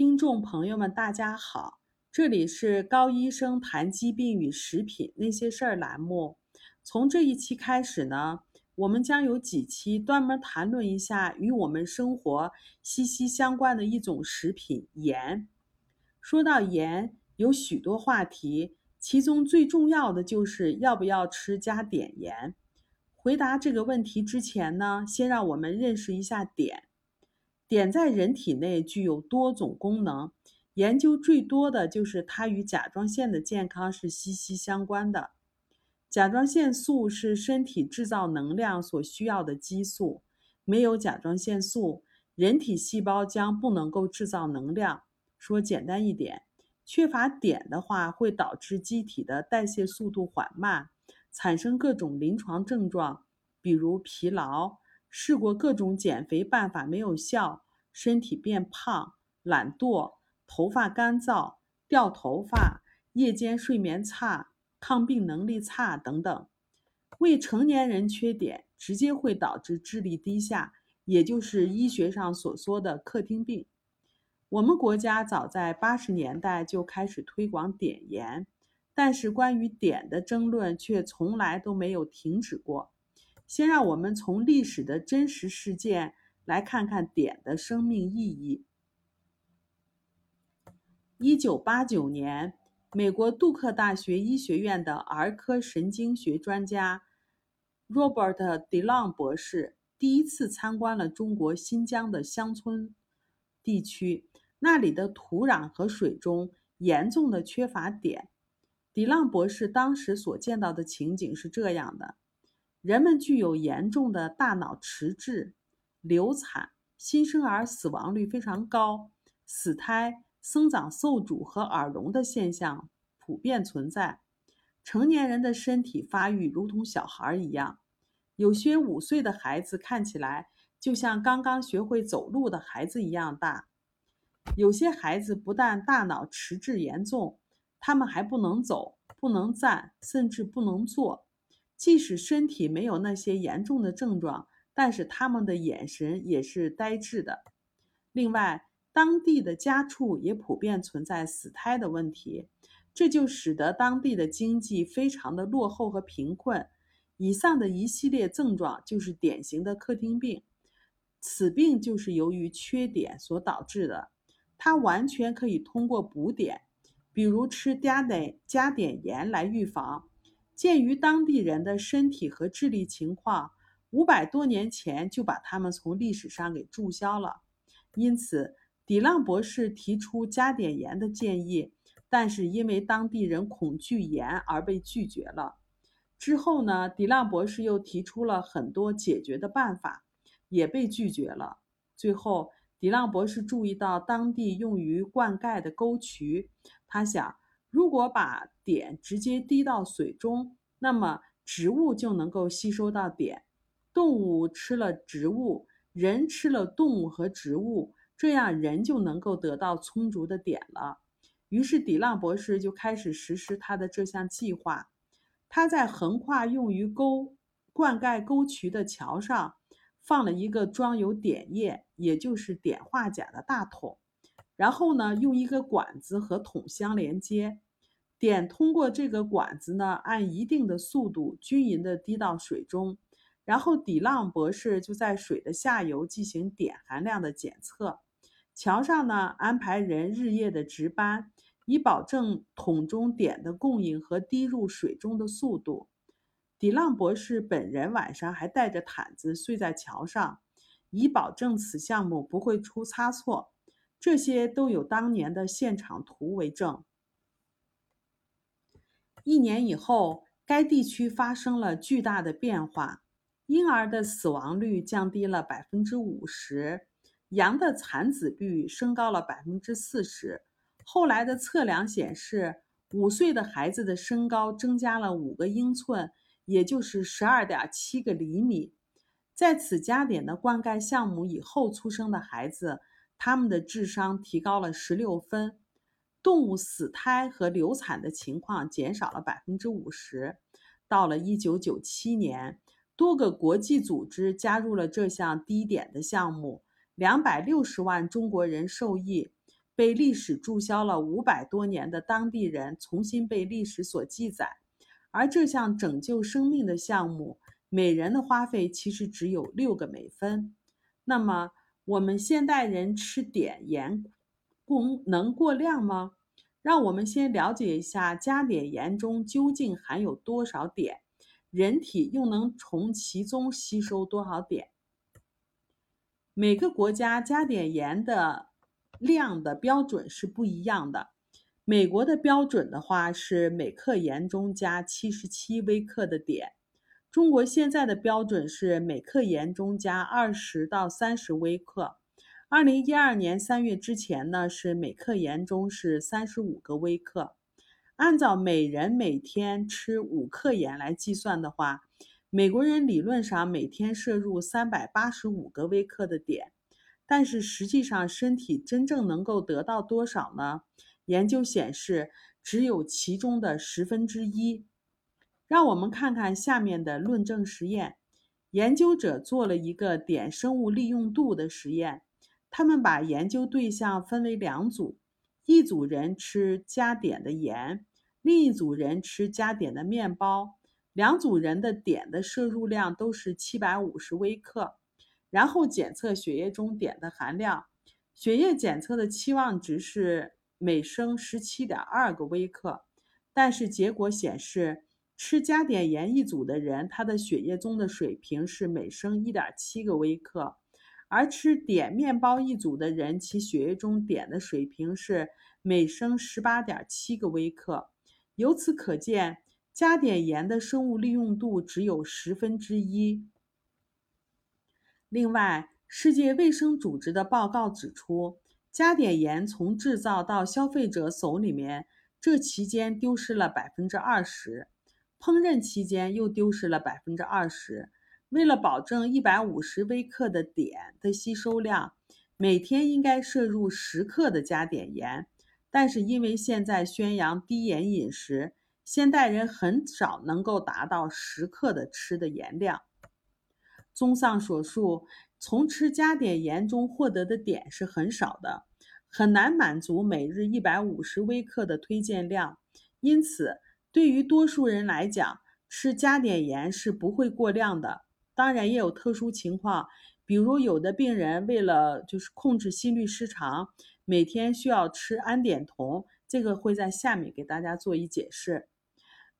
听众朋友们，大家好，这里是高医生谈疾病与食品那些事儿栏目。从这一期开始呢，我们将有几期专门谈论一下与我们生活息息相关的一种食品——盐。说到盐，有许多话题，其中最重要的就是要不要吃加碘盐。回答这个问题之前呢，先让我们认识一下碘。碘在人体内具有多种功能，研究最多的就是它与甲状腺的健康是息息相关的。甲状腺素是身体制造能量所需要的激素，没有甲状腺素，人体细胞将不能够制造能量。说简单一点，缺乏碘的话，会导致机体的代谢速度缓慢，产生各种临床症状，比如疲劳。试过各种减肥办法没有效，身体变胖、懒惰、头发干燥、掉头发、夜间睡眠差、抗病能力差等等。未成年人缺碘，直接会导致智力低下，也就是医学上所说的“客厅病”。我们国家早在八十年代就开始推广碘盐，但是关于碘的争论却从来都没有停止过。先让我们从历史的真实事件来看看碘的生命意义。一九八九年，美国杜克大学医学院的儿科神经学专家 Robert DeLong 博士第一次参观了中国新疆的乡村地区，那里的土壤和水中严重的缺乏碘。DeLong 博士当时所见到的情景是这样的。人们具有严重的大脑迟滞、流产、新生儿死亡率非常高、死胎、生长受阻和耳聋的现象普遍存在。成年人的身体发育如同小孩一样，有些五岁的孩子看起来就像刚刚学会走路的孩子一样大。有些孩子不但大脑迟滞严重，他们还不能走、不能站，甚至不能坐。即使身体没有那些严重的症状，但是他们的眼神也是呆滞的。另外，当地的家畜也普遍存在死胎的问题，这就使得当地的经济非常的落后和贫困。以上的一系列症状就是典型的客厅病，此病就是由于缺碘所导致的。它完全可以通过补碘，比如吃加碘加碘盐来预防。鉴于当地人的身体和智力情况，五百多年前就把他们从历史上给注销了。因此，底浪博士提出加碘盐的建议，但是因为当地人恐惧盐而被拒绝了。之后呢，底浪博士又提出了很多解决的办法，也被拒绝了。最后，底浪博士注意到当地用于灌溉的沟渠，他想。如果把碘直接滴到水中，那么植物就能够吸收到碘，动物吃了植物，人吃了动物和植物，这样人就能够得到充足的碘了。于是，底浪博士就开始实施他的这项计划。他在横跨用于沟灌溉沟渠的桥上，放了一个装有碘液，也就是碘化钾的大桶。然后呢，用一个管子和桶相连接，碘通过这个管子呢，按一定的速度均匀地滴到水中。然后底浪博士就在水的下游进行碘含量的检测。桥上呢，安排人日夜的值班，以保证桶中碘的供应和滴入水中的速度。底浪博士本人晚上还带着毯子睡在桥上，以保证此项目不会出差错。这些都有当年的现场图为证。一年以后，该地区发生了巨大的变化，婴儿的死亡率降低了百分之五十，羊的产子率升高了百分之四十。后来的测量显示，五岁的孩子的身高增加了五个英寸，也就是十二点七个厘米。在此加点的灌溉项目以后出生的孩子。他们的智商提高了十六分，动物死胎和流产的情况减少了百分之五十。到了一九九七年，多个国际组织加入了这项低碘的项目，两百六十万中国人受益。被历史注销了五百多年的当地人重新被历史所记载。而这项拯救生命的项目，每人的花费其实只有六个美分。那么，我们现代人吃碘盐过能过量吗？让我们先了解一下加碘盐中究竟含有多少碘，人体又能从其中吸收多少碘。每个国家加碘盐的量的标准是不一样的。美国的标准的话是每克盐中加七十七微克的碘，中国现在的标准是每克盐中加二十到三十微克。二零一二年三月之前呢，是每克盐中是三十五个微克。按照每人每天吃五克盐来计算的话，美国人理论上每天摄入三百八十五个微克的碘，但是实际上身体真正能够得到多少呢？研究显示只有其中的十分之一。让我们看看下面的论证实验。研究者做了一个碘生物利用度的实验。他们把研究对象分为两组，一组人吃加碘的盐，另一组人吃加碘的面包。两组人的碘的摄入量都是七百五十微克，然后检测血液中碘的含量。血液检测的期望值是每升十七点二个微克，但是结果显示，吃加碘盐一组的人，他的血液中的水平是每升一点七个微克。而吃碘面包一组的人，其血液中碘的水平是每升十八点七个微克。由此可见，加碘盐的生物利用度只有十分之一。另外，世界卫生组织的报告指出，加碘盐从制造到消费者手里面，这期间丢失了百分之二十；烹饪期间又丢失了百分之二十。为了保证一百五十微克的碘的吸收量，每天应该摄入十克的加碘盐。但是因为现在宣扬低盐饮食，现代人很少能够达到十克的吃的盐量。综上所述，从吃加碘盐中获得的碘是很少的，很难满足每日一百五十微克的推荐量。因此，对于多数人来讲，吃加碘盐是不会过量的。当然也有特殊情况，比如有的病人为了就是控制心律失常，每天需要吃氨碘酮，这个会在下面给大家做一解释。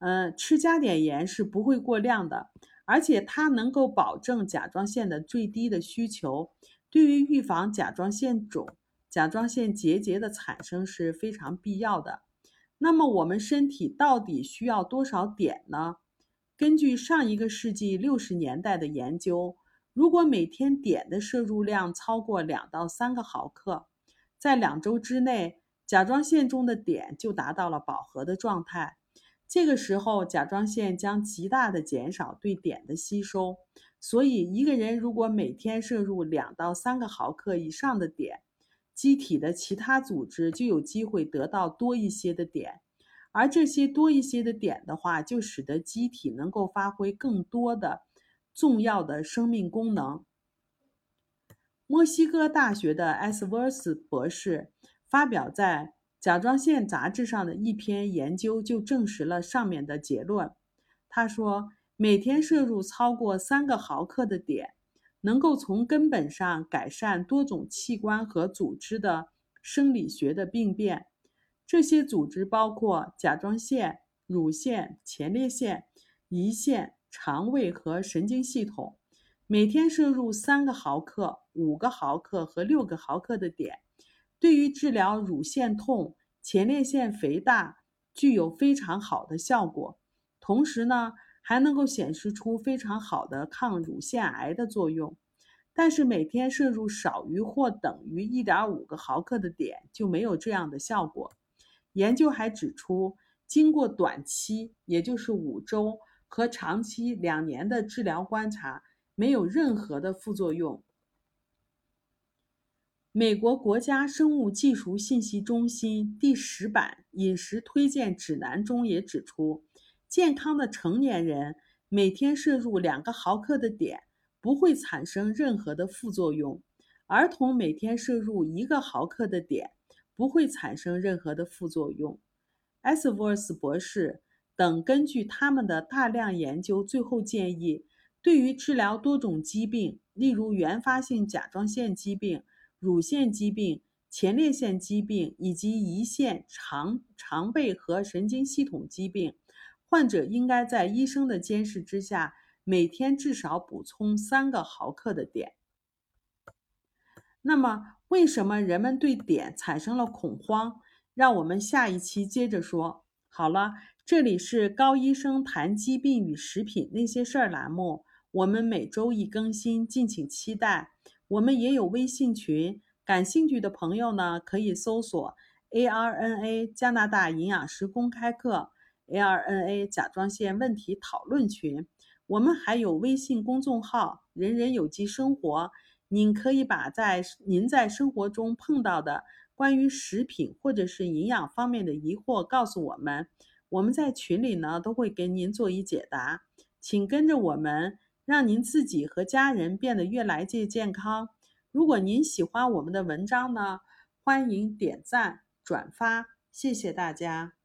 嗯，吃加碘盐是不会过量的，而且它能够保证甲状腺的最低的需求，对于预防甲状腺肿、甲状腺结节的产生是非常必要的。那么我们身体到底需要多少碘呢？根据上一个世纪六十年代的研究，如果每天碘的摄入量超过两到三个毫克，在两周之内，甲状腺中的碘就达到了饱和的状态。这个时候，甲状腺将极大的减少对碘的吸收。所以，一个人如果每天摄入两到三个毫克以上的碘，机体的其他组织就有机会得到多一些的碘。而这些多一些的碘的话，就使得机体能够发挥更多的重要的生命功能。墨西哥大学的埃斯沃斯博士发表在《甲状腺杂志》上的一篇研究就证实了上面的结论。他说，每天摄入超过三个毫克的碘，能够从根本上改善多种器官和组织的生理学的病变。这些组织包括甲状腺、乳腺、前列腺、胰腺、肠胃和神经系统。每天摄入三个毫克、五个毫克和六个毫克的碘，对于治疗乳腺痛、前列腺肥大具有非常好的效果。同时呢，还能够显示出非常好的抗乳腺癌的作用。但是每天摄入少于或等于一点五个毫克的碘就没有这样的效果。研究还指出，经过短期，也就是五周和长期两年的治疗观察，没有任何的副作用。美国国家生物技术信息中心第十版饮食推荐指南中也指出，健康的成年人每天摄入两个毫克的碘不会产生任何的副作用，儿童每天摄入一个毫克的碘。不会产生任何的副作用。s v o r s 博士等根据他们的大量研究，最后建议，对于治疗多种疾病，例如原发性甲状腺疾病、乳腺疾病、前列腺疾病以及胰腺、肠肠胃和神经系统疾病，患者应该在医生的监视之下，每天至少补充三个毫克的碘。那么，为什么人们对碘产生了恐慌？让我们下一期接着说。好了，这里是高医生谈疾病与食品那些事儿栏目，我们每周一更新，敬请期待。我们也有微信群，感兴趣的朋友呢可以搜索 ARNA 加拿大营养师公开课，ARNA 甲状腺问题讨论群。我们还有微信公众号“人人有机生活”。您可以把在您在生活中碰到的关于食品或者是营养方面的疑惑告诉我们，我们在群里呢都会给您做一解答。请跟着我们，让您自己和家人变得越来越健康。如果您喜欢我们的文章呢，欢迎点赞转发，谢谢大家。